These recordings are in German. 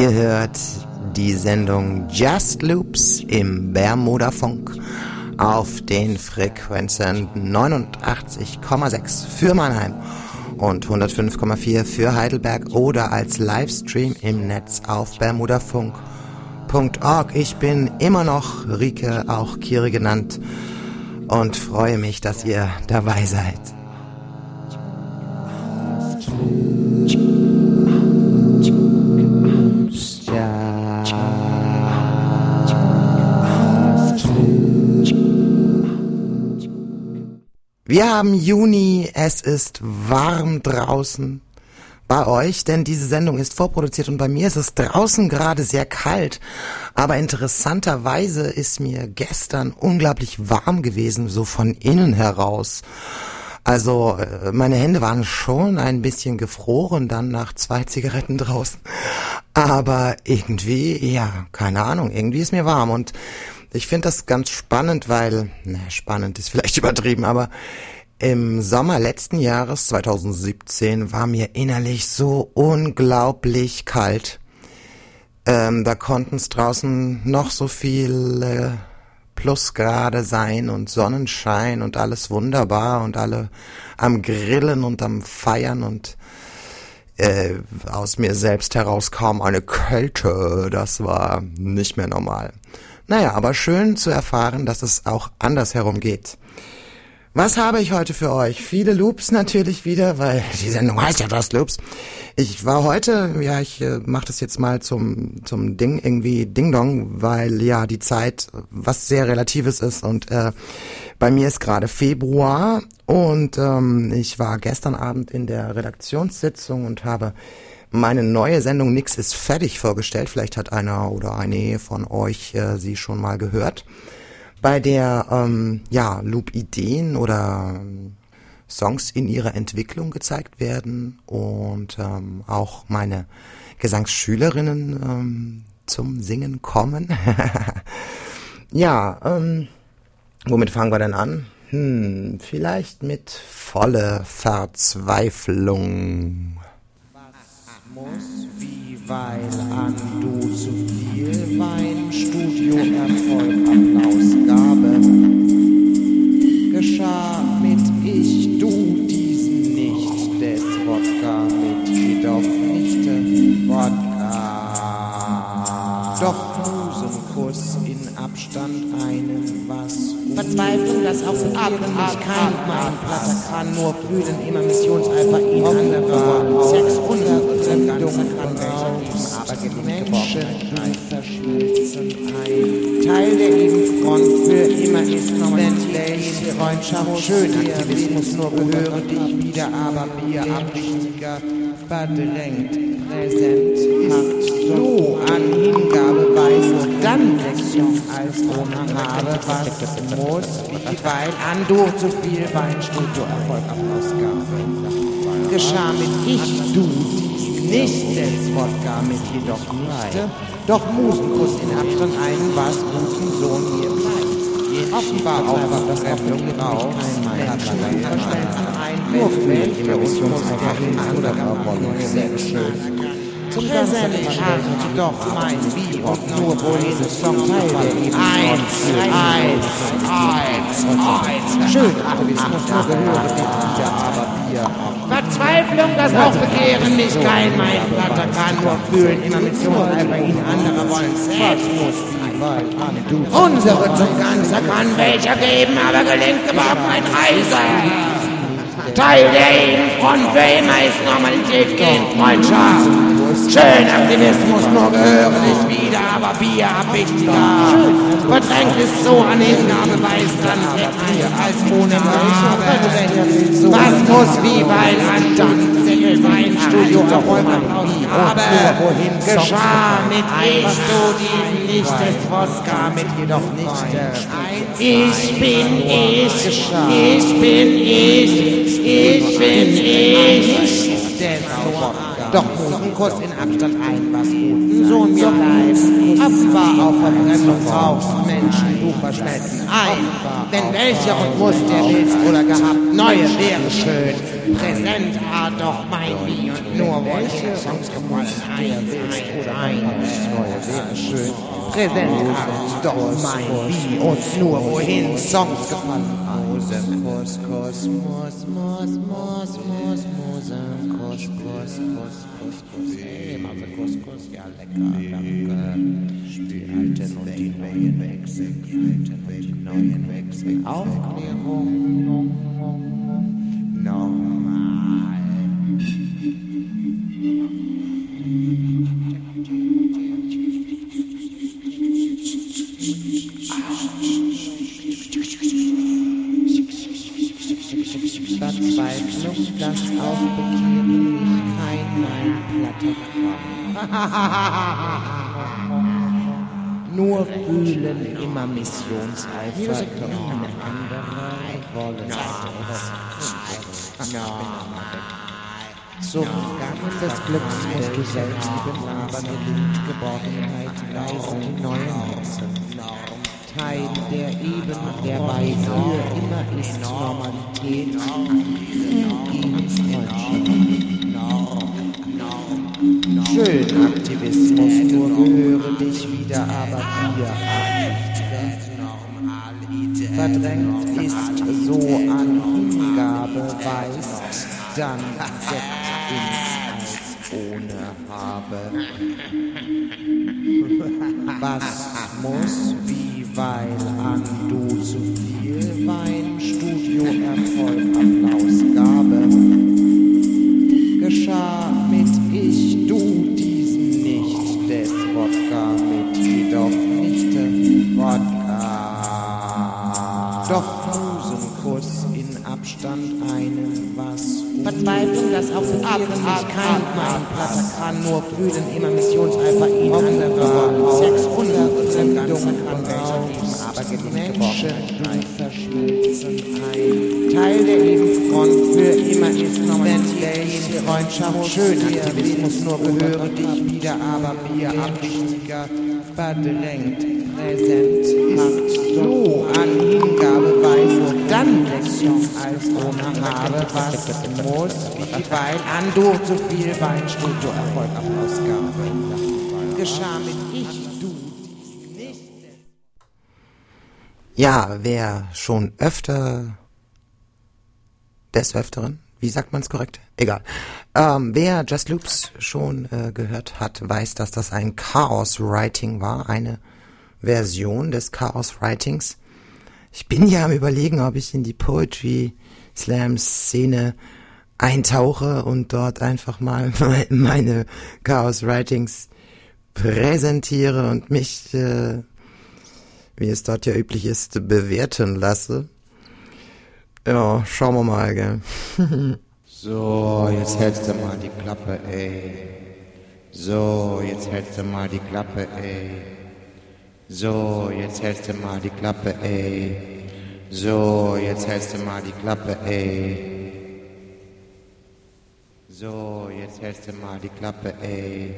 Ihr hört die Sendung Just Loops im Bermuda-Funk auf den Frequenzen 89,6 für Mannheim und 105,4 für Heidelberg oder als Livestream im Netz auf bermudafunk.org. Ich bin immer noch Rike, auch Kiri genannt und freue mich, dass ihr dabei seid. Wir haben Juni, es ist warm draußen bei euch, denn diese Sendung ist vorproduziert und bei mir ist es draußen gerade sehr kalt. Aber interessanterweise ist mir gestern unglaublich warm gewesen, so von innen heraus. Also äh, meine Hände waren schon ein bisschen gefroren dann nach zwei Zigaretten draußen. Aber irgendwie, ja, keine Ahnung, irgendwie ist mir warm und ich finde das ganz spannend, weil, na, spannend ist vielleicht übertrieben, aber im Sommer letzten Jahres 2017 war mir innerlich so unglaublich kalt. Ähm, da konnten es draußen noch so viele Plusgrade sein und Sonnenschein und alles wunderbar und alle am Grillen und am Feiern und äh, aus mir selbst heraus kam eine Kälte. Das war nicht mehr normal. Naja, aber schön zu erfahren, dass es auch andersherum geht. Was habe ich heute für euch? Viele Loops natürlich wieder, weil die Sendung heißt ja das Loops. Ich war heute, ja, ich äh, mache das jetzt mal zum zum Ding irgendwie Ding Dong, weil ja die Zeit was sehr relatives ist und äh, bei mir ist gerade Februar und ähm, ich war gestern Abend in der Redaktionssitzung und habe meine neue Sendung Nix ist fertig vorgestellt. Vielleicht hat einer oder eine von euch äh, sie schon mal gehört. Bei der ähm, ja, Loop-Ideen oder ähm, Songs in ihrer Entwicklung gezeigt werden und ähm, auch meine Gesangsschülerinnen ähm, zum Singen kommen. ja, ähm, womit fangen wir denn an? Hm, vielleicht mit volle Verzweiflung muss, wie weil an du zu viel Wein, Studio Erfolg, Applausgabe. Geschah mit ich, du diesen nicht, des Wodka mit jedoch nicht Wodka. Doch Musenkuss in Abstand einen was Verzweiflung, dass auch abendlich kein mein Platter kann, nur fühlen, immer Missionseifer ihn anderer, Sex und Sendung kann aber Menschen verschmilzen ein. Teil der lieben Front für immer ist Freundschaft, schön Aktivismus, nur gehöre dich wieder, aber Bier abwichtiger, verdrängt, präsent ist so an Hingabe weiß, dann Lektion als ohne habe, was muss, wie weit? An durch zu viel Wein, Studio, Erfolg, Ausgabe. Geschah mit ich, du, nicht, des Wodka mit jedoch nicht, doch Musenkuss in Abstand ein, was guten Sohn hier bleibt. Offenbar auch das Erfüllung Rauch, Menschen nur für die Mission einfach hin oder sehr schön. zum Präsent hat doch mein Wie und nur wohin Song Teil der eins, eins, eins, eins. Schön, Aktivismus nur gehöre nicht aber wir. Verzweiflung, das auch Begehren nicht kein mein Platter kann nur fühlen, immer mit so ihn andere wollen selbst Unsere zum Ganzer kann welcher geben, aber gelingt geborgen ein Reise. Teil der Ebenfront für immer ist Normalität gegen Freundschaft. Schön Aktivismus, nur gehöre nicht wieder, aber Bier wichtiger. Verdrängt ist so an Hingabe, weiß dann als ohne Was muss wie weil an dann Wein Studio erräumen habe geschah mit ich so die nicht des Wodka mit jedoch nicht ich bin ich ich bin ich ich bin ich. Doch Musenkurs in Abstand ein, was guten Sohn mir bleibt. War auf Verbrennung raus, Menschen, du verschmelzen ein. Wenn welcher und muss der willst oder gehabt, neue wäre schön. Präsent war doch mein Wie und nur welche Songs gefallen. Eins, eins, eins, neue wäre schön. Präsent hat doch mein Wie und nur wohin Songs gefallen. Kos, Kos, Mos, Mos, Mos, Mos, Mose, Kos, Kos, Kos, Kos, Kos. Hey, Mose, Kos, Kos, ja lecker, danke. Die alten und die neuen wechseln, die alten und die neuen wechseln. Aufklärung, normal. Nur fühlen immer Missionseifer, keine andere Zum Gang des Glücks musst du selbst aber gelingt Geborgenheit leise die neuen Herzen. Teil der eben der bei für immer ist Normalität. Ihm Freundschaft. Schön Aktivismus, nur gehöre dich wieder, aber wir Verdrängt ist so an Hingabe weist, dann Sekt ins als ohne Habe. Was muss, wie, weil an du zu viel Wein, Studio, Erfolg, Applausgabe. Geschah dann eine was Verzweiflung, dass auch für Abendmaß kein Marktplatz kann, nur fühlen immer Missionsalpha ihn an der Bar. Sex, Hundert, Sendung, an welcher Menschen verschmelzen ein. Teil der Lebensfront für immer ist welche Freundschaft schön Aktivismus nur gehöre dich wieder, aber mir abwichtiger verdrängt. Präsent hat so an Hingabe weiß dann Lektion als ohne habe was muss wie weil an du zu viel Wein Studio Erfolg auf Ausgabe geschah mit ich Ja, wer schon öfter des Öfteren, wie sagt man es korrekt? Egal. Ähm, wer Just Loops schon äh, gehört hat, weiß, dass das ein Chaos Writing war, eine Version des Chaos Writings. Ich bin ja am überlegen, ob ich in die Poetry Slam Szene eintauche und dort einfach mal meine Chaos Writings präsentiere und mich, äh, wie es dort ja üblich ist, bewerten lasse. Ja, schauen wir mal, gell. So, jetzt hältst du mal die Klappe, ey. So, jetzt hältst du mal die Klappe, ey. So, jetzt hältst du mal die Klappe, ey. So, jetzt hältst du mal die Klappe, ey. So, jetzt hältst du mal die Klappe, ey.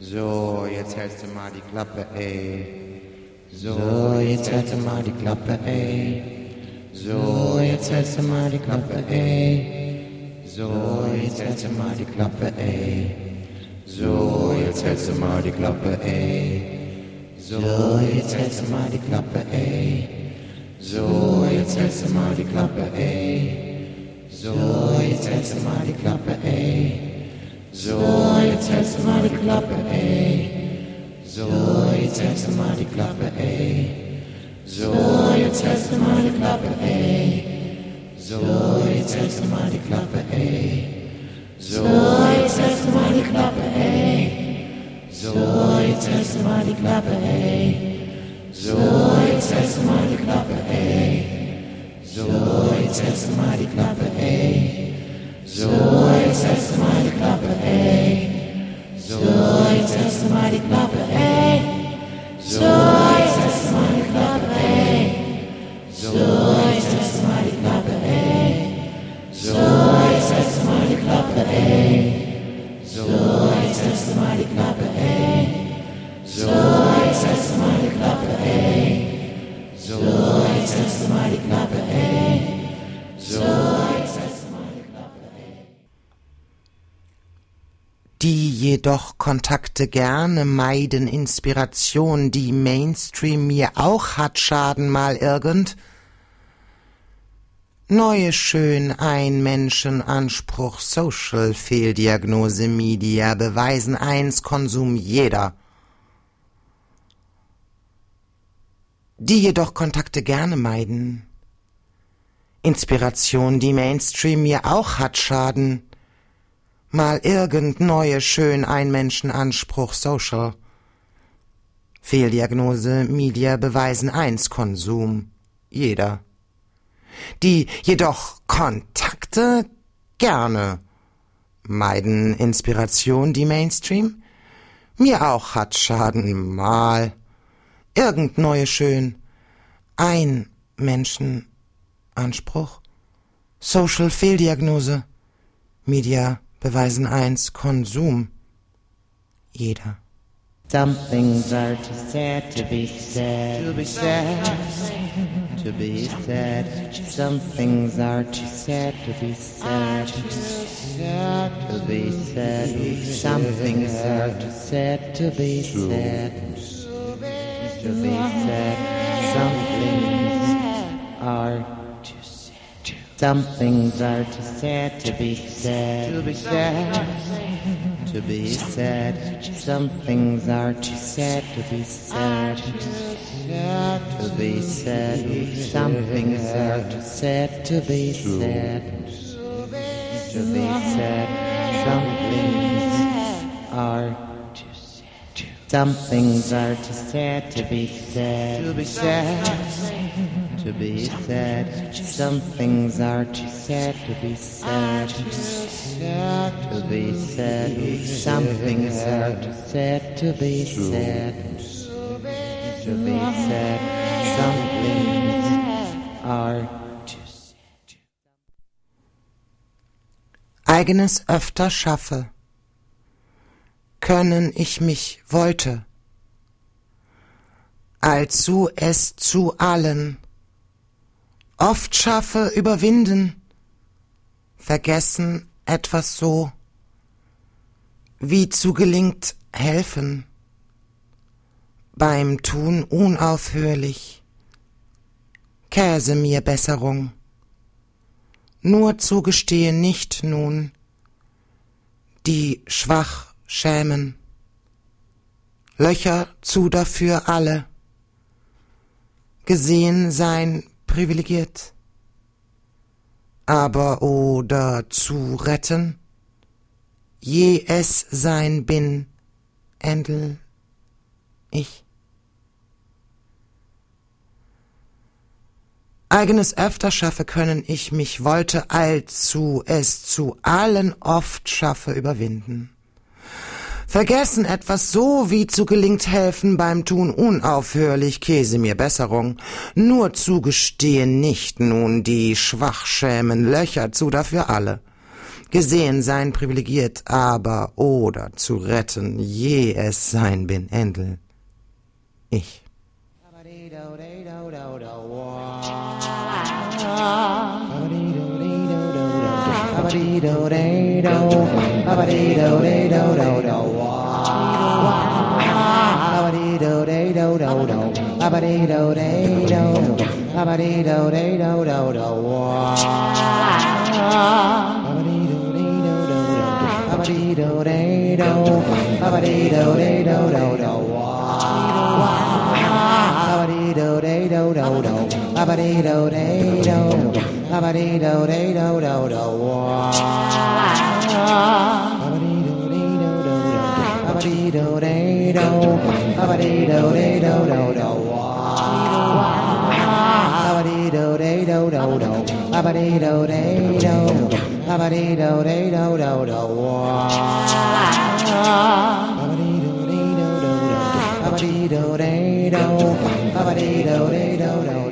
So, jetzt hältst du mal die Klappe, ey. So, jetzt hörst du mal die Klappe, ey. So, jetzt hörst du mal die Klappe, ey. So, jetzt hörst du mal die Klappe, ey. So, jetzt hältst du mal die Klappe, ey. So, jetzt hältst du mal die Klappe, ey. So, jetzt hältst du mal die Klappe, ey. So, jetzt hältst du mal die Klappe, ey. So, jetzt hältst du mal die Klappe, ey. So, jetzt hältst du mal die Klappe, ey. Ey. So, jetzt hältst du mal die Klappe, ey. So, jetzt hältst du mal die Klappe, ey. So, jetzt hältst du mal die Klappe, ey. So, jetzt hältst du mal die Klappe, ey. So, jetzt hältst du mal die Klappe, ey. So, jetzt hältst du mal die Klappe, ey. Zoals ik zes maal jedoch Kontakte gerne meiden, Inspiration, die Mainstream mir auch hat, schaden mal irgend. Neue schön ein Menschenanspruch, Social Fehldiagnose, Media beweisen eins, Konsum jeder. Die jedoch Kontakte gerne meiden. Inspiration, die Mainstream mir auch hat, schaden. Mal irgend neue schön ein Menschenanspruch, Social. Fehldiagnose, Media beweisen eins, Konsum jeder die jedoch Kontakte gerne meiden Inspiration die Mainstream? Mir auch hat Schaden mal. Irgend neue schön. Ein Menschenanspruch. Social Fehldiagnose. Media beweisen eins Konsum. Jeder. Some things are too sad to be sad. To be sad. To be sad. Some things are too sad to be sad. To be sad. Some things are too sad to be sad. To be sad. Some things are. Some things are too sad to be sad. To be sad to be sad. Some things are too sad to be sad. To be sad. Some things are too sad to be sad. To be sad. Some things are too sad. Some things are too sad to be sad. To be sad to be sad. Some things are too sad to be sad. To be sad. Some things are too sad to be sad. To be sad. Some things are too sad. Eigenes öfter schaffe. Können ich mich wollte. Allzu es zu allen oft schaffe, überwinden, vergessen etwas so, wie zu gelingt helfen, beim Tun unaufhörlich, Käse mir Besserung, nur zugestehen nicht nun, die schwach schämen, Löcher zu dafür alle, gesehen sein privilegiert. Aber oder zu retten, je es sein bin, Endel, ich. Eigenes öfter schaffe können ich mich wollte allzu es zu allen oft schaffe überwinden. Vergessen etwas so wie zu gelingt helfen beim Tun unaufhörlich Käse mir Besserung. Nur zugestehen nicht nun die Schwachschämen Löcher zu dafür alle. Gesehen sein privilegiert, aber oder zu retten, je es sein bin, Endel. Ich. Ah dee do dee do, ba dee do dee do do do, ba dee do dee do do do, ba dee do dee do, ba dee do dee do do do, ba dee do dee do do do, ba dee do dee do, ba dee do dee do do.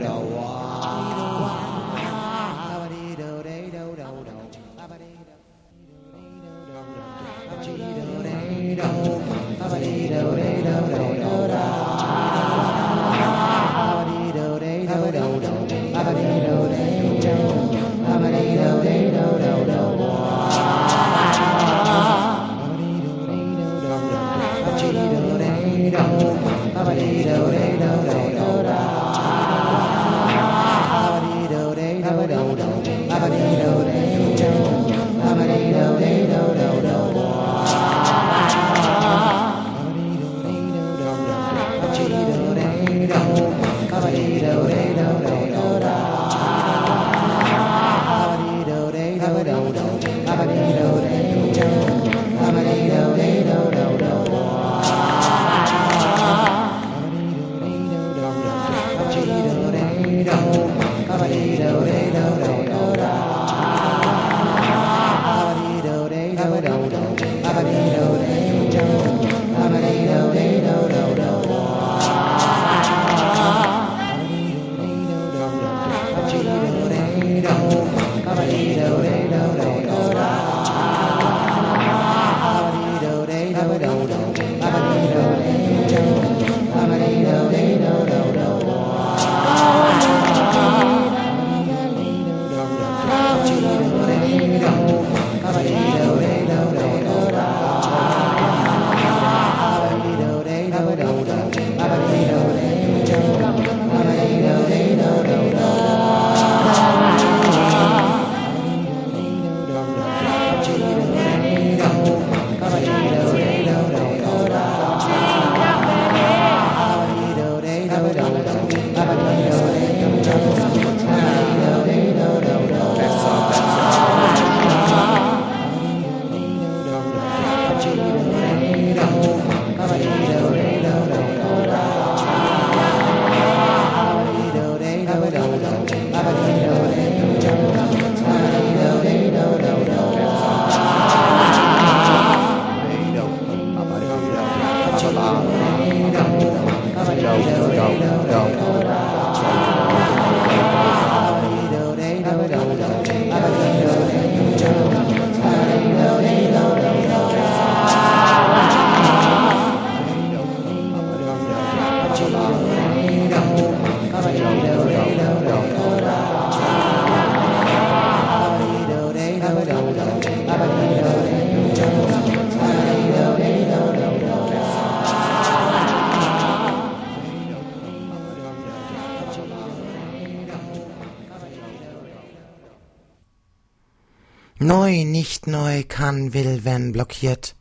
Neu, kann, will, wenn blockiert.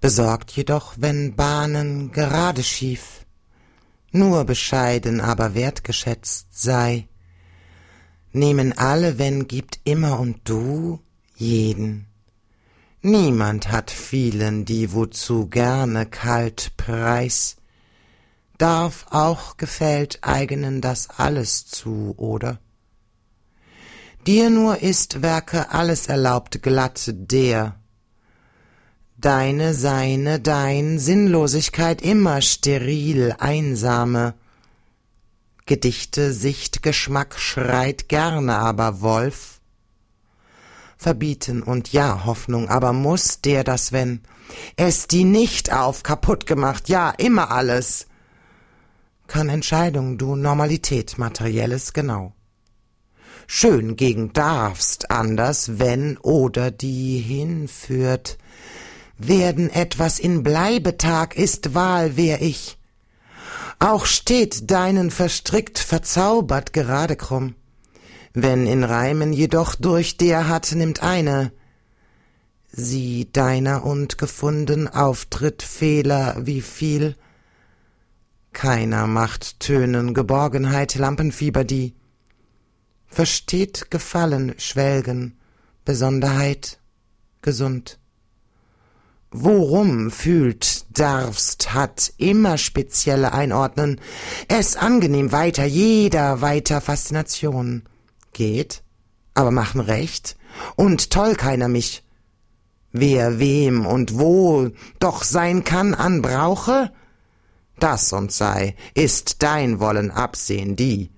Besorgt jedoch, wenn Bahnen gerade schief, nur bescheiden, aber wertgeschätzt sei. Nehmen alle, wenn gibt immer und du jeden. Niemand hat vielen, die wozu gerne kalt preis. Darf auch gefällt eigenen das alles zu, oder? Dir nur ist Werke alles erlaubt glatt der. Deine, seine, dein, Sinnlosigkeit immer steril, einsame. Gedichte, Sicht, Geschmack schreit gerne, aber Wolf verbieten und ja, Hoffnung, aber muss der das, wenn es die nicht auf kaputt gemacht, ja, immer alles. Kann Entscheidung, du Normalität, materielles genau. Schön gegen darfst, anders, wenn oder die hinführt. Werden etwas in Bleibetag ist Wahl, wer ich. Auch steht deinen verstrickt, verzaubert gerade krumm wenn in Reimen jedoch durch der hat nimmt eine, sie deiner und gefunden Auftritt Fehler wie viel, keiner macht Tönen Geborgenheit Lampenfieber die, versteht Gefallen schwelgen, Besonderheit gesund. Worum fühlt, darfst, hat immer spezielle Einordnen, es angenehm weiter, jeder weiter Faszination geht, aber machen recht, und toll keiner mich. Wer wem und wo doch sein kann an brauche, das und sei, ist dein Wollen absehen die.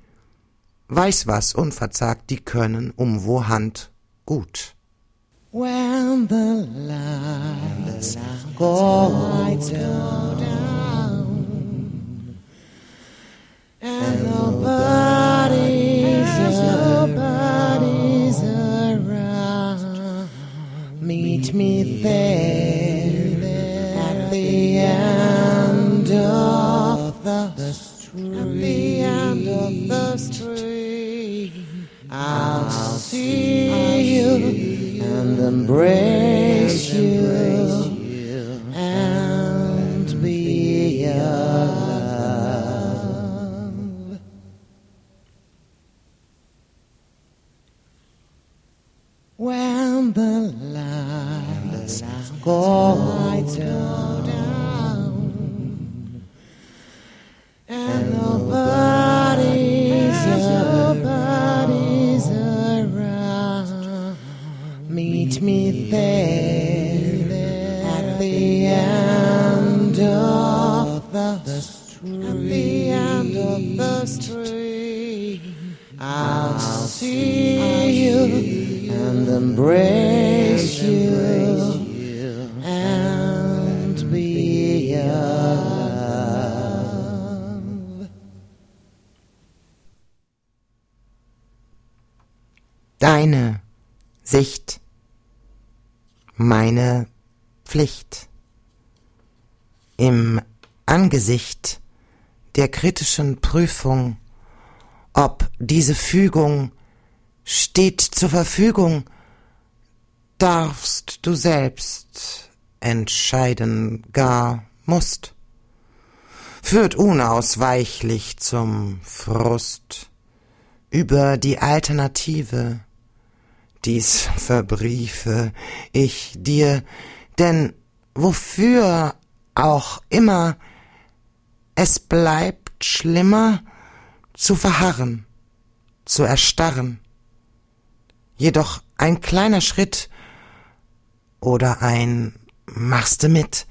Weiß was unverzagt, die können um wo Hand gut. When the lights go down and nobody's nobody's around, meet me there at the end of the street. Of the street, I'll see you and embrace you kritischen Prüfung, ob diese Fügung steht zur Verfügung, darfst du selbst entscheiden, gar musst. Führt unausweichlich zum Frust über die Alternative. Dies verbriefe ich dir, denn wofür auch immer, es bleibt schlimmer zu verharren, zu erstarren. Jedoch ein kleiner Schritt oder ein machste mit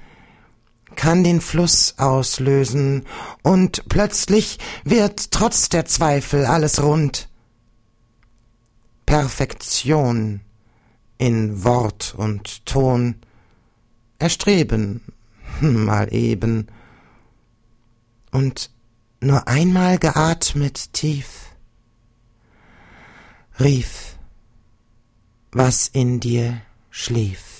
kann den Fluss auslösen und plötzlich wird trotz der Zweifel alles rund. Perfektion in Wort und Ton erstreben, mal eben, und nur einmal geatmet tief, rief, was in dir schlief.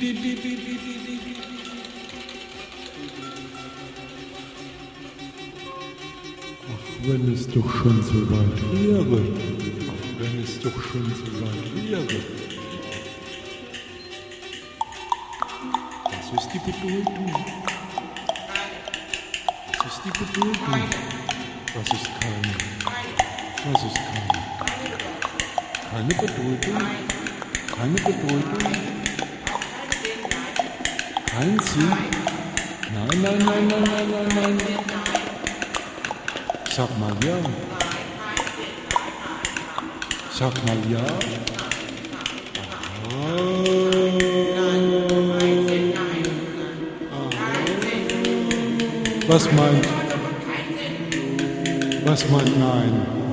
Wenn es doch schon so weit wäre. Ach, wenn es doch schon so weit wäre. Was ist die Bedeutung? Was ist die Bedeutung? Was ist keine? Was ist keine? Keine Bedeutung? Keine Bedeutung? Kein Sinn? Nein, nein, nein, nein, nein, nein, nein. Sag mal ja. Sag mal ja. Was meint? Was meint nein?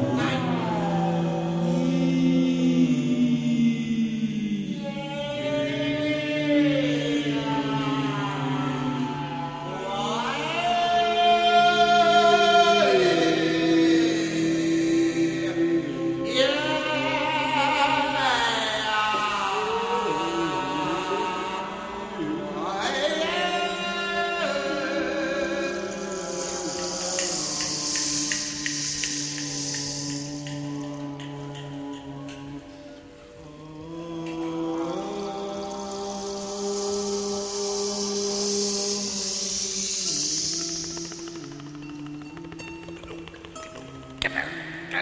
Du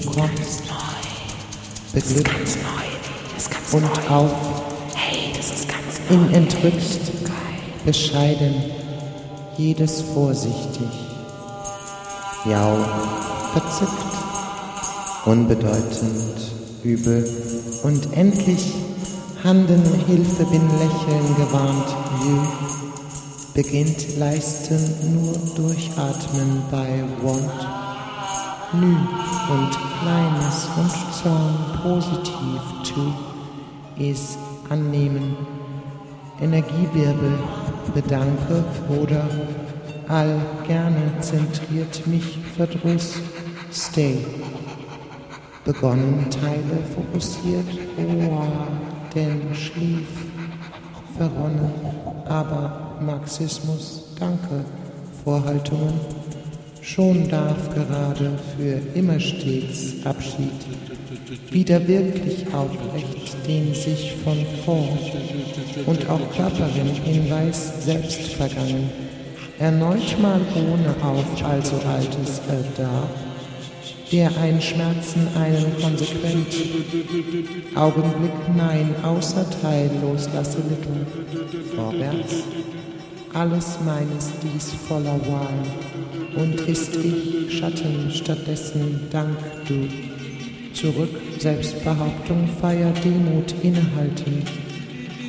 kommst beglückt und auf in entrückt, bescheiden, jedes vorsichtig, jau, verzückt, unbedeutend, übel. Und endlich Handen Hilfe bin lächeln gewarnt, jü, beginnt leisten nur durchatmen bei Want Nü und Kleines und Zorn positiv to is annehmen. Energiewirbel bedanke oder all gerne zentriert mich Verdruss stay. Begonnen Teile fokussiert, oa, denn schlief verronnen, aber Marxismus, danke, Vorhaltungen, schon darf gerade für immer stets Abschied wieder wirklich aufrecht den sich von vor und auch Klapperin in Weiß selbst vergangen, erneut mal ohne auf also altes Altar, der ein Schmerzen einen konsequent, Augenblick nein, außer Teil loslasse Lippen, vorwärts, alles meines dies voller Wahl, und ist ich Schatten stattdessen Dank du, zurück, Selbstbehauptung, Feier, Demut, innehalten,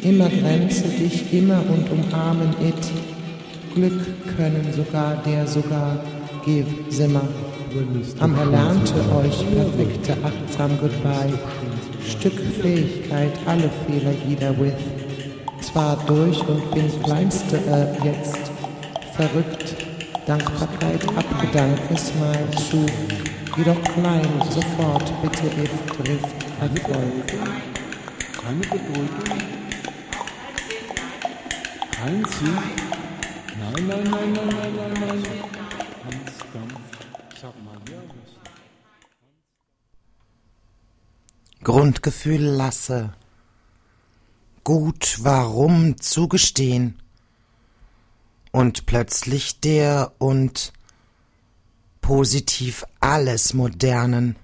immer grenze dich, immer und umarmen it, Glück können sogar der sogar, give Simmer, am Erlernte euch perfekte achtsam Goodbye, Stück Fähigkeit, alle Fehler wieder with, zwar durch und bin kleinste äh, jetzt, verrückt, Dankbarkeit abgedankt es mal zu, jedoch klein, sofort, bitte if, trifft, Erfolg. Keine Bedeutung. Kein Ziel. Nein, nein, nein, nein, nein, nein, nein. Hans Dampf. Sag mal, ja, was? Grundgefühl lasse. Gut, warum zugestehen? Und plötzlich der und positiv alles Modernen,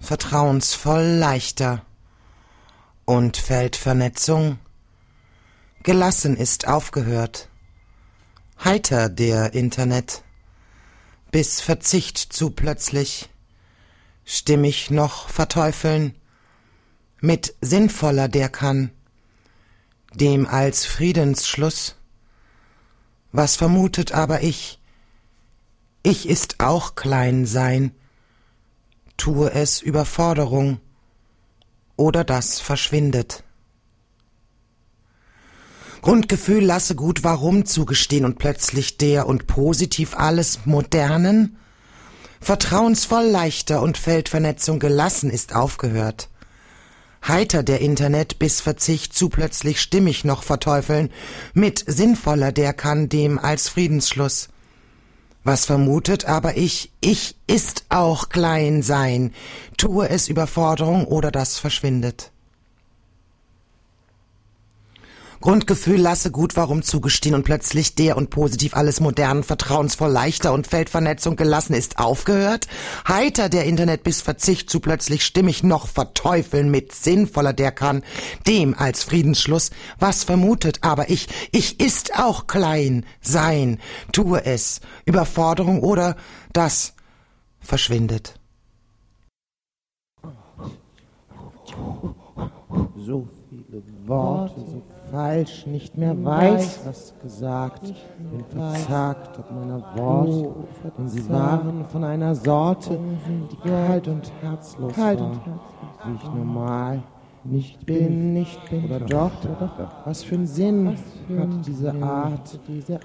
vertrauensvoll leichter. Und Feldvernetzung, gelassen ist aufgehört, heiter der Internet, bis Verzicht zu plötzlich, stimmig noch verteufeln, mit sinnvoller der kann, dem als Friedensschluss, was vermutet aber ich, ich ist auch klein sein, tue es Überforderung, oder das verschwindet. Grundgefühl lasse gut warum zugestehen und plötzlich der und positiv alles Modernen, vertrauensvoll leichter und Feldvernetzung gelassen ist aufgehört. Heiter der Internet bis Verzicht zu plötzlich stimmig noch verteufeln, mit sinnvoller der kann dem als Friedensschluss. Was vermutet aber ich, ich ist auch klein sein, tue es Überforderung oder das verschwindet. Grundgefühl lasse gut warum zugestehen und plötzlich der und positiv alles modern, vertrauensvoll leichter und Feldvernetzung gelassen ist aufgehört? Heiter der Internet bis Verzicht zu plötzlich stimmig noch verteufeln mit sinnvoller der kann, dem als Friedensschluss, was vermutet aber ich, ich ist auch klein, sein, tue es, Überforderung oder das verschwindet. So viele Worte, so falsch, nicht mehr weiß, was gesagt, bin verzagt ob meiner Worte, denn sie waren von einer Sorte, die kalt und herzlos war, wie ich normal nicht bin, nicht bin, oder doch, was für einen Sinn hat diese Art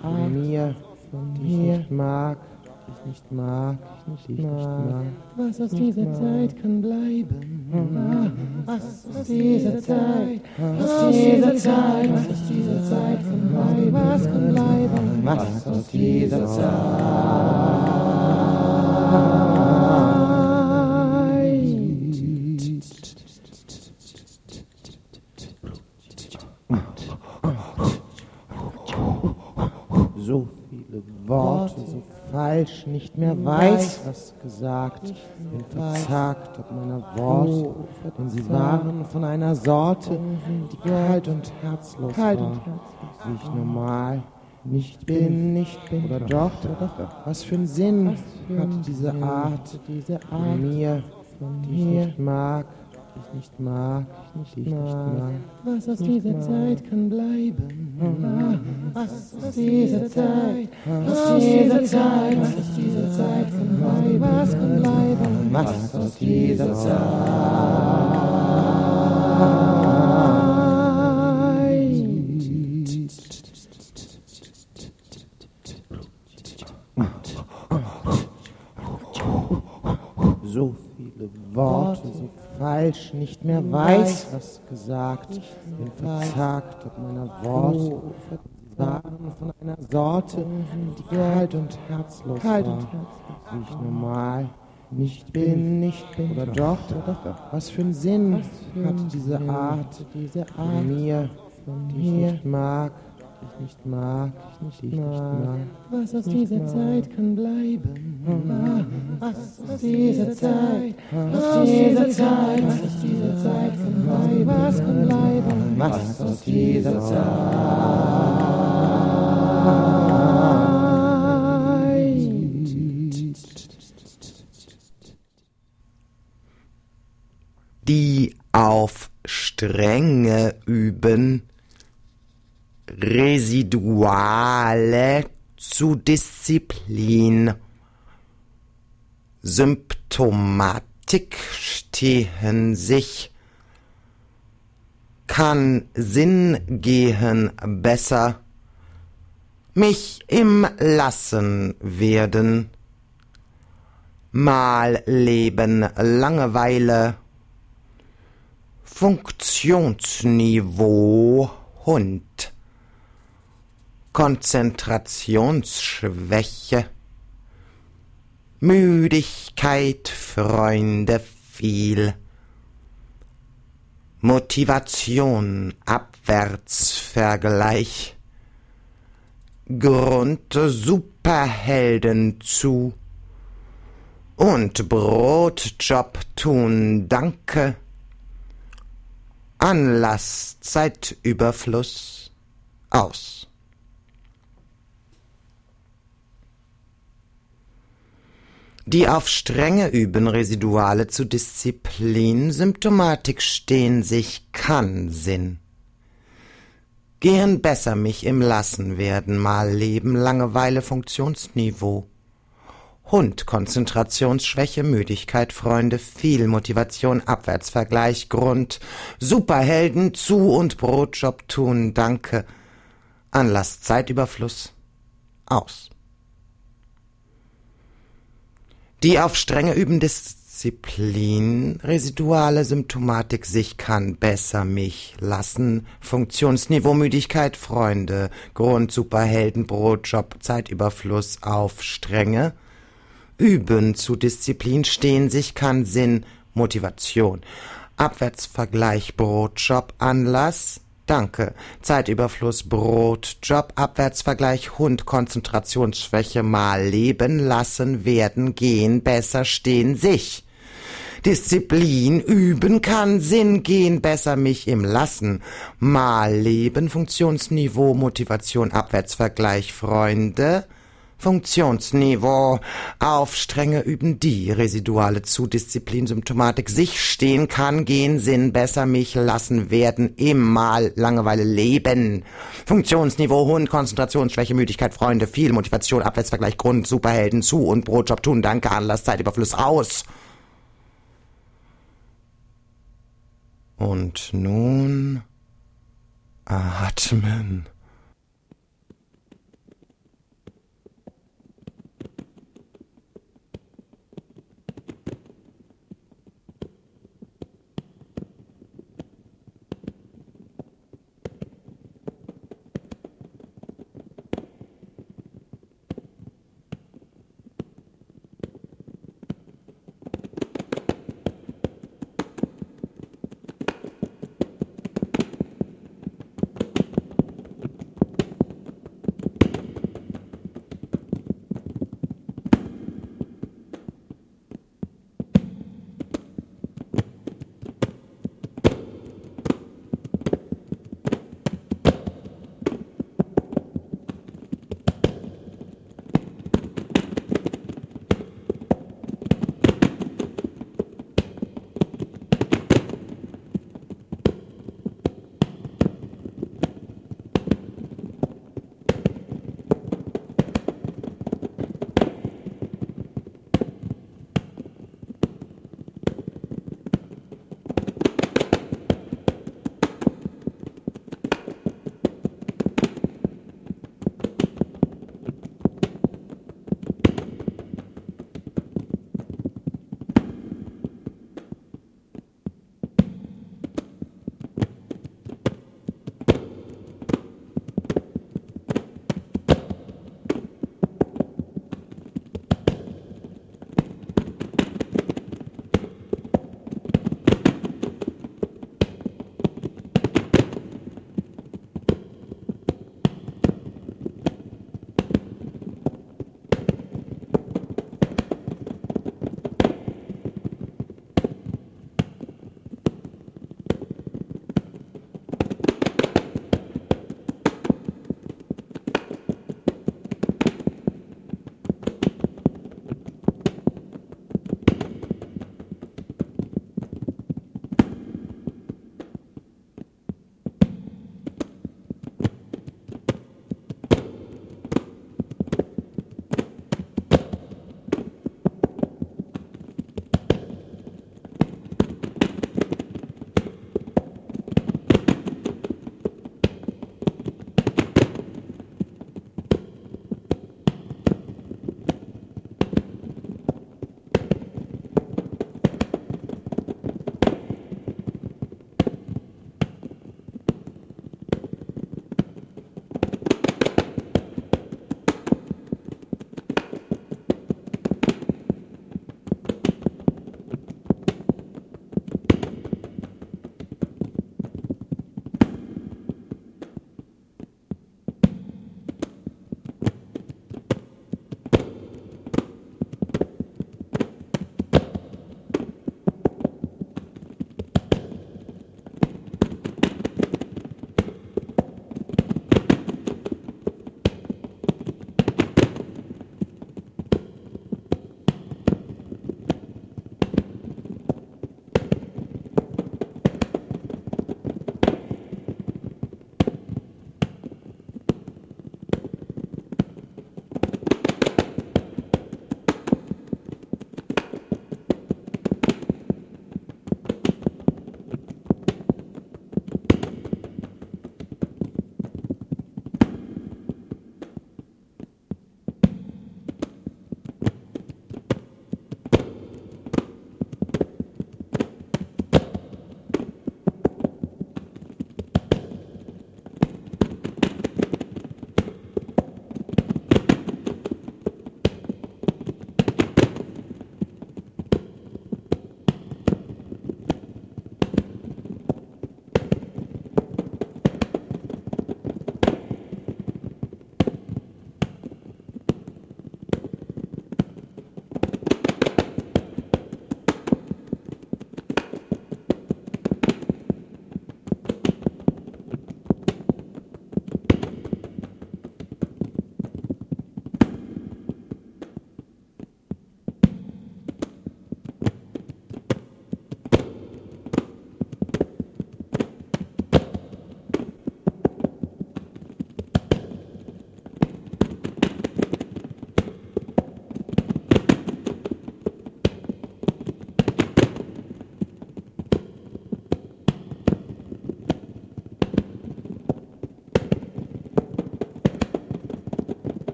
von mir, die ich nicht mag, nicht mag, ich nicht mag. Was aus dieser Zeit kann bleiben? Was aus dieser Zeit? Aus dieser Zeit? Was aus dieser Zeit kann bleiben? Was kann bleiben? Was aus dieser Zeit? Nicht mehr weiß, was gesagt, bin verzagt ob meiner Worte, denn sie waren von einer Sorte, die kalt und herzlos war, wie ich normal nicht bin, nicht bin, oder doch, was für einen Sinn hat diese Art von mir, die ich nicht mag, ich nicht mag, ich nicht mag. Was aus dieser Zeit kann bleiben? Was aus dieser Zeit? Aus dieser Zeit? Was aus dieser Zeit kann bleiben? Was kann bleiben? Was aus dieser Zeit? So viele Worte so falsch, nicht mehr weiß, was gesagt, bin verzagt ob meiner Worte, verzagt von einer Sorte, die kalt und herzlos war, wie ich normal nicht bin, nicht bin, oder doch, was für einen Sinn hat diese Art, diese Art mir, die ich nicht mag, ich nicht mag, ich nicht mag. Was aus dieser Zeit kann bleiben? Was aus dieser Zeit, aus dieser Zeit, was aus dieser Zeit kann bleiben? Was kann bleiben? Was aus dieser Zeit? Die auf Strenge üben, Residuale zu Disziplin. Symptomatik stehen sich, kann Sinn gehen besser, mich im Lassen werden, mal Leben Langeweile, Funktionsniveau Hund. Konzentrationsschwäche, Müdigkeit, Freunde, viel, Motivation, Abwärtsvergleich, Grund, Superhelden zu. Und Brotjob tun, danke, Anlass, Zeitüberfluss, aus. Die auf Strenge üben Residuale zu Disziplin, Symptomatik stehen sich kann Sinn. Gehen besser mich im Lassen werden, mal Leben, Langeweile, Funktionsniveau. Hund, Konzentrationsschwäche, Müdigkeit, Freunde, viel Motivation, Abwärtsvergleich, Grund, Superhelden, zu und Brotjob tun, danke, Anlass, Zeitüberfluss, aus. Die auf Strenge üben Disziplin, residuale Symptomatik sich kann besser mich lassen, Funktionsniveau Müdigkeit, Freunde, Grund, Superhelden, Brotjob, Zeitüberfluss auf Strenge, Üben zu Disziplin stehen sich kann Sinn, Motivation, Abwärtsvergleich, Brotjob, Anlass, Danke. Zeitüberfluss, Brot, Job, Abwärtsvergleich, Hund, Konzentrationsschwäche, mal leben, lassen, werden, gehen, besser stehen, sich. Disziplin üben kann, Sinn gehen, besser mich im Lassen. Mal leben, Funktionsniveau, Motivation, Abwärtsvergleich, Freunde, Funktionsniveau. Auf Strenge üben die Residuale zu Disziplin, Symptomatik. Sich stehen kann, gehen, Sinn, besser mich lassen werden, immer Langeweile leben. Funktionsniveau, Hund, Konzentrationsschwäche, Müdigkeit, Freunde, viel Motivation, Abwärtsvergleich, Grund, Superhelden zu und Brotjob tun, danke, Anlass, Zeitüberfluss aus. Und nun atmen.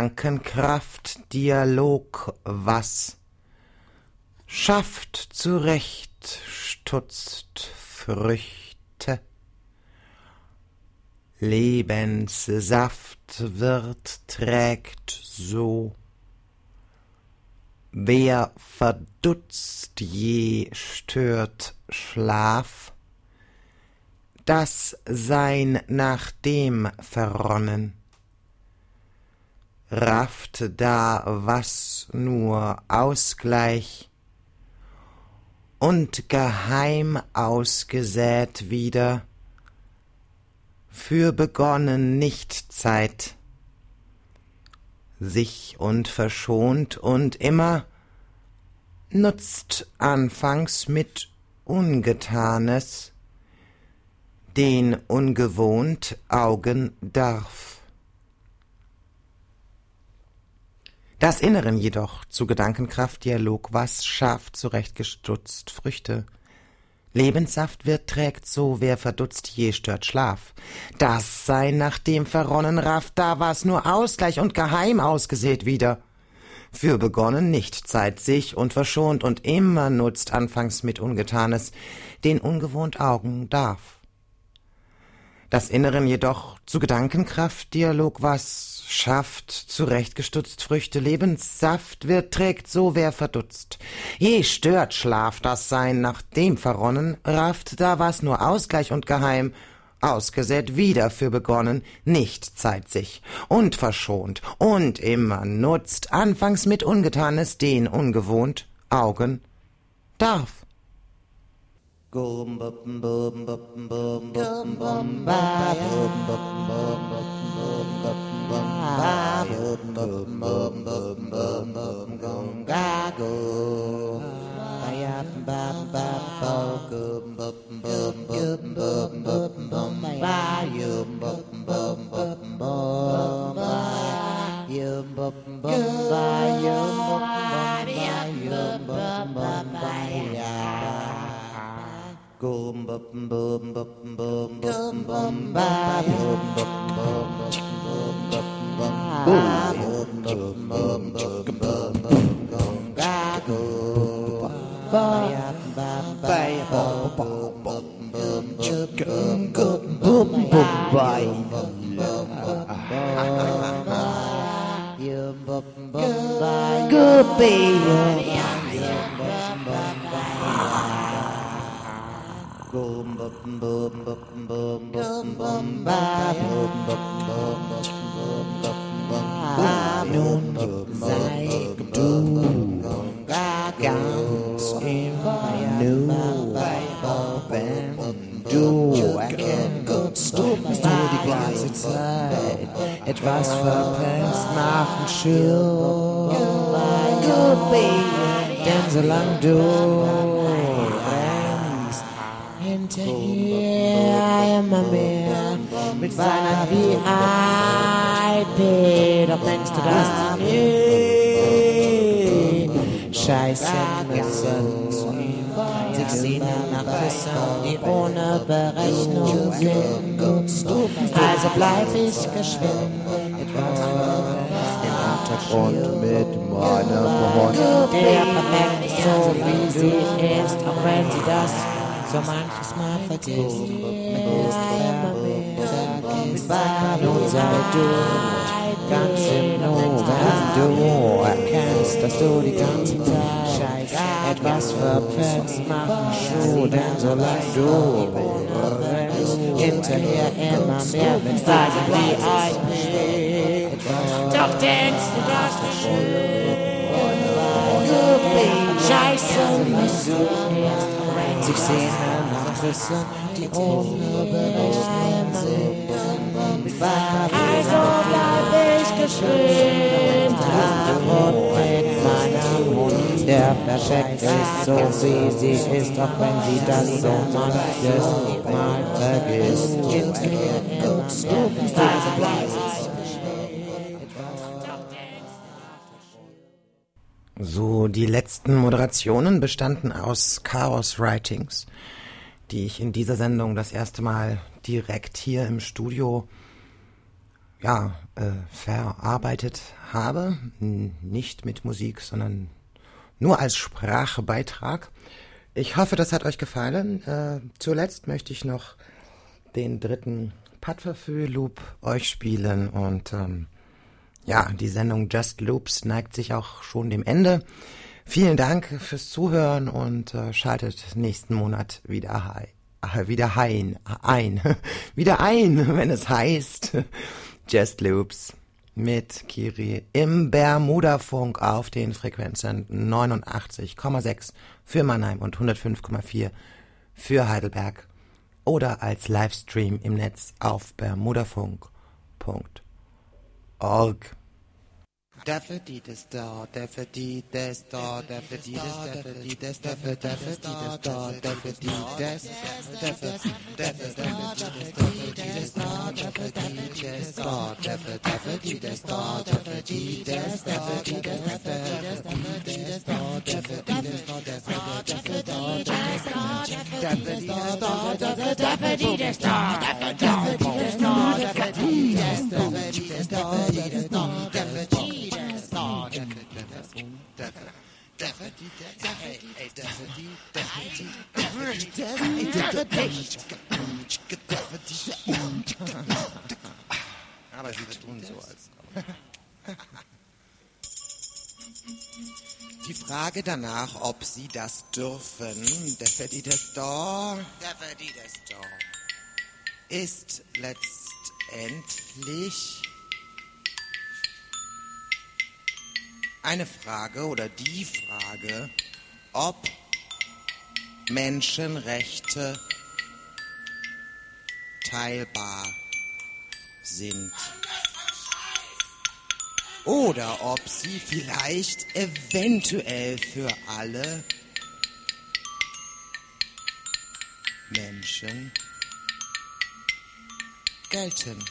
Gedankenkraft, Dialog, was schafft zurecht, stutzt Früchte. Lebenssaft wird, trägt so. Wer verdutzt je stört Schlaf, das sein nach dem verronnen, rafft da was nur Ausgleich und geheim ausgesät wieder, für begonnen nicht Zeit, sich und verschont und immer nutzt anfangs mit Ungetanes, den ungewohnt Augen darf. Das Inneren jedoch zu Gedankenkraft, Dialog, was schafft zurechtgestutzt Früchte. Lebenssaft wird trägt so, wer verdutzt je stört Schlaf. Das sei nach dem verronnen rafft, da war's nur Ausgleich und geheim ausgesät wieder. Für begonnen nicht Zeit sich und verschont und immer nutzt anfangs mit Ungetanes, den ungewohnt Augen darf. Das Inneren jedoch zu Gedankenkraft, Dialog, was schafft, zurechtgestutzt Früchte, Lebenssaft wird, trägt so, wer verdutzt. Je stört Schlaf das Sein nach dem verronnen, rafft, da was nur Ausgleich und geheim, ausgesät wieder für begonnen, nicht Zeit sich, und verschont, und immer nutzt, anfangs mit Ungetanes, den ungewohnt, Augen, darf. Yeah. Boom, boom, boom, boom, boom, boom, boom, Goodbye. Nun sei du ganz im Nu, wenn du erkennst, du die ganze Zeit etwas verpennst, mach ein Schild. Denn solange du hinterher immer mehr mit Weihnachten wie IP. Doch denkst du, die nie scheiße müssen? Sich sehnen nach Küssen, die ohne Berechnung sind. Also bleib ich geschwind etwas im Untergrund mit meinem Hund. Der perfekt so, wie sie ist, auch wenn sie das so manches Mal vergisst. Ist immer mehr vergisst. Nun sei du ganz im Nu, wenn du erkennst, dass du die ganze Zeit etwas verpennst, mach einen Schuh, denn solange du rennst, hinterher immer mehr mit Weise wie IP. Doch denkst du, dass du Scheiße müssen erst sich sehnen nach Küssen, die ohne Berechnung sind. Also bleib ich geschwind Antwort mit meinem Mund. Der perfekt ist so wie sie ist, auch wenn sie das so manches Mal vergisst. Hinterher im Also So, die letzten Moderationen bestanden aus Chaos Writings, die ich in dieser Sendung das erste Mal direkt hier im Studio ja, äh, verarbeitet habe. Nicht mit Musik, sondern nur als Sprachbeitrag. Ich hoffe, das hat euch gefallen. Äh, zuletzt möchte ich noch den dritten Patverfü Loop euch spielen und ähm, ja, die Sendung Just Loops neigt sich auch schon dem Ende. Vielen Dank fürs Zuhören und äh, schaltet nächsten Monat wieder äh, wieder hein, ein, wieder ein, wenn es heißt Just Loops mit Kiri im Bermuda-Funk auf den Frequenzen 89,6 für Mannheim und 105,4 für Heidelberg oder als Livestream im Netz auf bermudafunk.org. Der Aber sie tun so als. Die Frage danach, ob sie das dürfen, verdient es doch, ist letztendlich eine Frage oder die Frage, ob Menschenrechte teilbar sind. Oder ob sie vielleicht eventuell für alle Menschen gelten.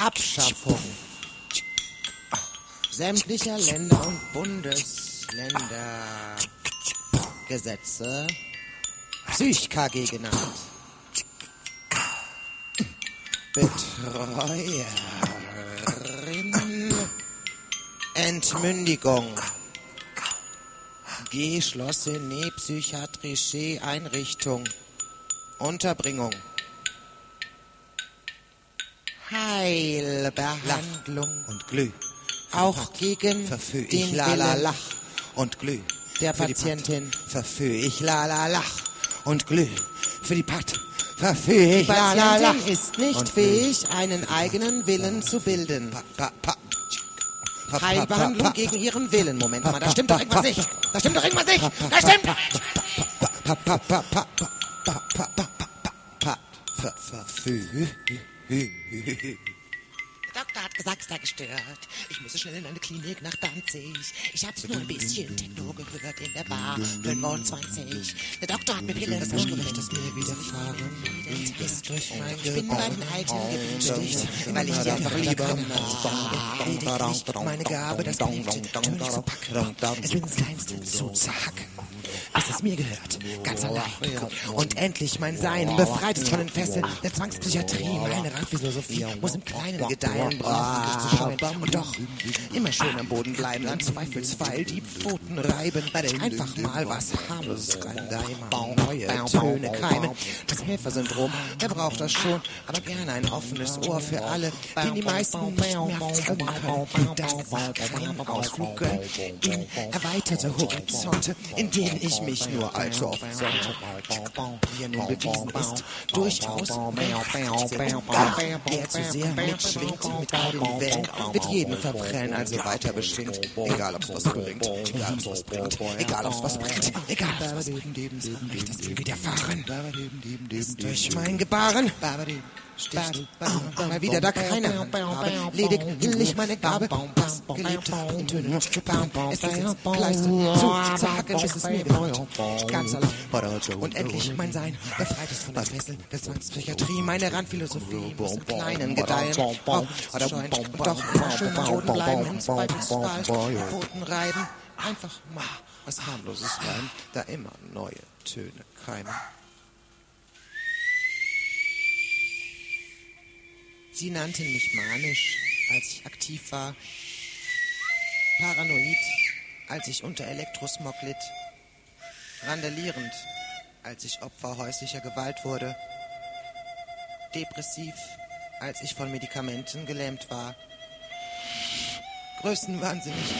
Abschaffung. Sämtlicher Länder und Bundesländergesetze, Psych-KG genannt. Betreuerin, Entmündigung, geschlossene psychiatrische Einrichtung, Unterbringung, Heilbehandlung. und glüh. Auch gegen Verführ ich den la la lach und glüh. der Für Patientin. Pat verführ ich la la lach und glüh. Für die Pat verführ ich Die la la lach Patientin ist nicht fähig, einen eigenen Willen zu bilden. Heilbehandlung gegen ihren Willen. Moment mal, da stimmt doch irgendwas nicht. Da stimmt doch irgendwas nicht. Da stimmt. pa, der Doktor hat gesagt, es sei gestört. Ich muss schnell in eine Klinik nach Danzig. Ich hab's nur ein bisschen Techno gehört in der Bar 25. Der Doktor hat mir Pille das Unrecht, das mir widerfahren ist Ich bin bei den Alten gebildet, weil ich die einfach lieber habe. Meine Gabe, das beliebte Töne zu packen, es ins Kleinste zu zerhacken. Bis es mir gehört, ganz allein. Und endlich mein Sein befreit ist von den Fesseln der Zwangspsychiatrie. Meine Randphilosophie muss im Kleinen gedeihen, scheuen. Und doch immer schön am Boden bleiben, an Zweifelsfall die Pfoten reiben. Einfach mal was harmloses rein, da immer neue Töne keimen. Das Helfersyndrom, wer braucht das schon? Aber gerne ein offenes Ohr für alle, den die meisten nicht mehr folgen können. Das kein Ausflug in erweiterte Horizonte, in denen ich mich nur allzu oft sollte. Wie nun bewiesen ist, durchaus Wer zu sehr mitschwingt mit all den Wellen, wird jeden verbrennen, also weiter beschwingt. Egal ob's was bringt, egal ob's was bringt, egal ob's was bringt, egal ob's was bringt. Ich das mir widerfahren ist durch mein Gebaren. Sticht ah, mal wieder da keine Hand habe, lediglich meine Gabe, das Gelebte bauen. Es ist Kleiste zu zerhacken, bis es mir gehört. Ganz allein. Und endlich mein Sein befreit ist von den Fesseln der Zwangspsychiatrie. Meine Randphilosophie muss im Kleinen gedeihen. Auch scheuen und doch schön am Boden bleiben, im Zweifelsfall Pfoten reiben. Einfach mal was harmloses rein, da immer neue Töne keimen. Sie nannten mich manisch, als ich aktiv war, paranoid, als ich unter Elektrosmog litt, randalierend, als ich Opfer häuslicher Gewalt wurde, depressiv, als ich von Medikamenten gelähmt war, größenwahnsinnig,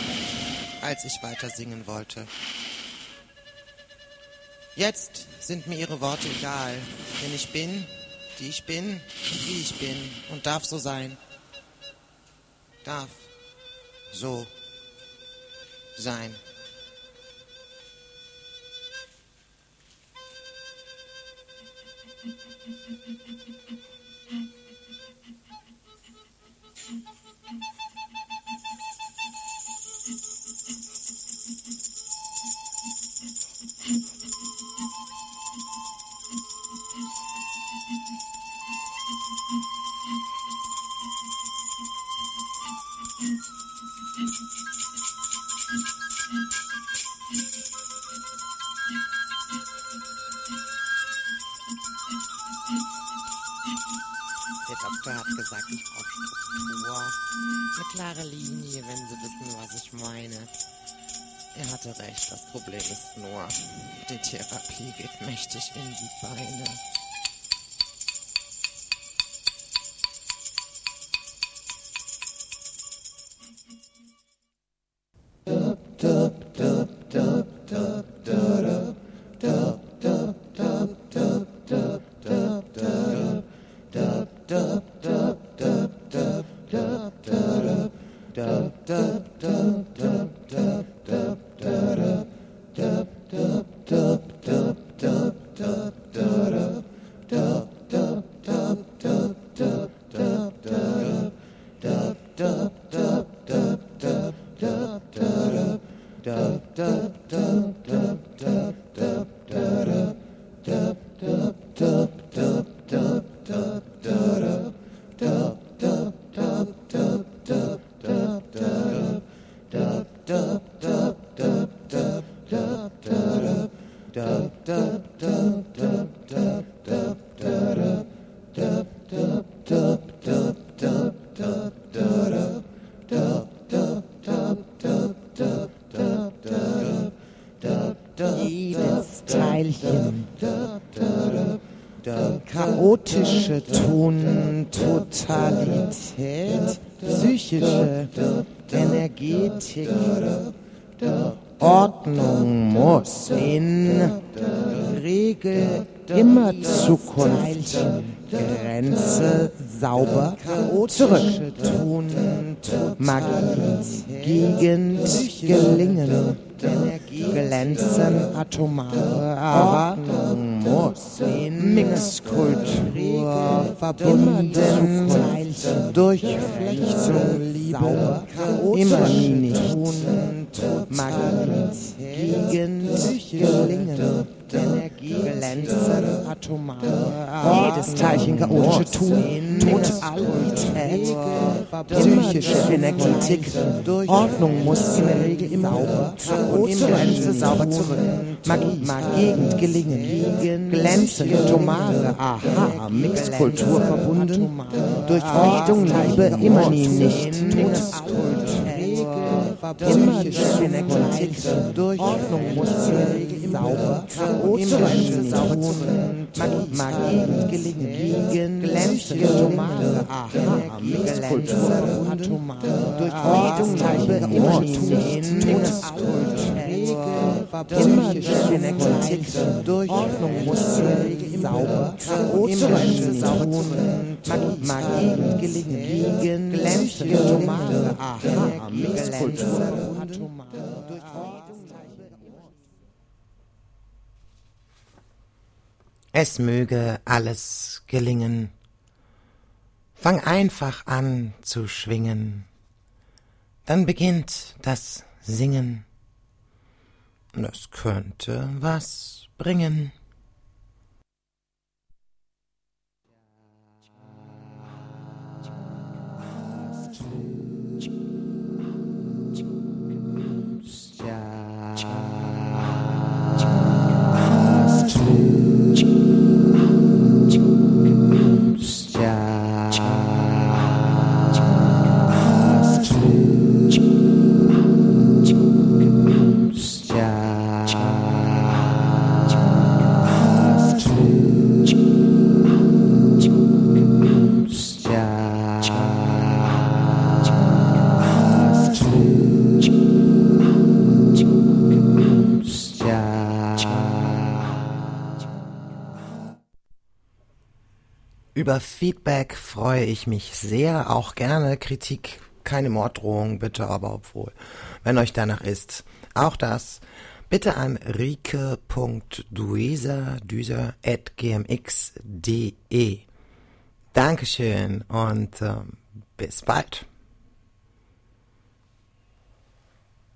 als ich weiter singen wollte. Jetzt sind mir ihre Worte egal, denn ich bin, ich bin, wie ich bin und darf so sein. Darf so sein. just in the final. duh. Sauber zurück. tun, Magie, Gegend, Gelingen, glänzen, atomare Ordnung muss Mixkultur verbunden, Durchflechtung, Liebe, immer nicht, Magie, Gegend, Gelingen, glänzen, atomare jedes Teilchen chaotische Tun, Totalität, psychische Energetik, Ordnung muss in der Regel immer und Grenze sauber zurück. Magie, Gegend gelingen, glänzen, atomare, aha, Mixkultur verbunden, Durchflechtung, Liebe, immer nie nicht, psychische Energetik, Ordnung muss Regel sauber, chaotische Sauber Magie, gelingen, glänzende Atomare, aha, Mixkultur, atomare, Durchflechtung, Liebe, immer psychische Energetik, Ordnung muss in der Regel sauber, chaotische Sauber Magie, Magie, gelingen, glänzende Atomare, aha, Mixkultur, Es möge alles gelingen. Fang einfach an zu schwingen. Dann beginnt das Singen. Das könnte was bringen. Über Feedback freue ich mich sehr, auch gerne Kritik, keine Morddrohung, bitte, aber obwohl, wenn euch danach ist, auch das, bitte an rike.dueser.gmx.de. Dankeschön und ähm, bis bald.